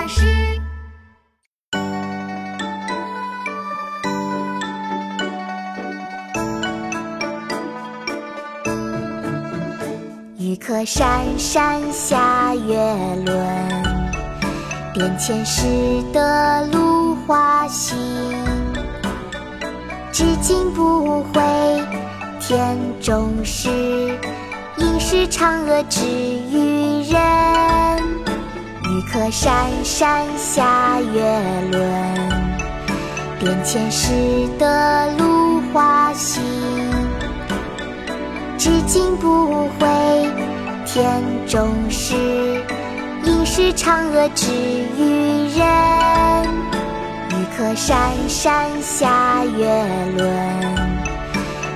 老师。玉客山山下月轮，殿前拾得芦花心。至今不悔天中事，应是嫦娥只与人。山山下月轮，殿前拾得芦花心。至今不悔天中事，应是嫦娥只与人。玉客山山下月轮，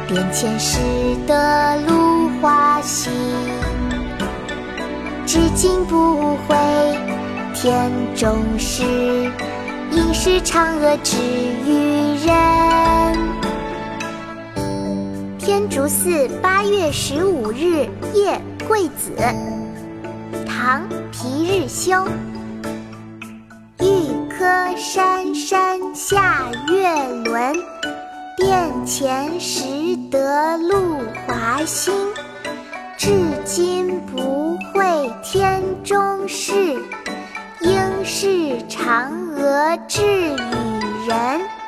殿前拾得芦花心。至今不悔田中事，应是嫦娥只与人。天竺寺八月十五日夜桂子，唐·皮日休。玉客山山下月轮，殿前拾得露华新。至嫦娥掷与人。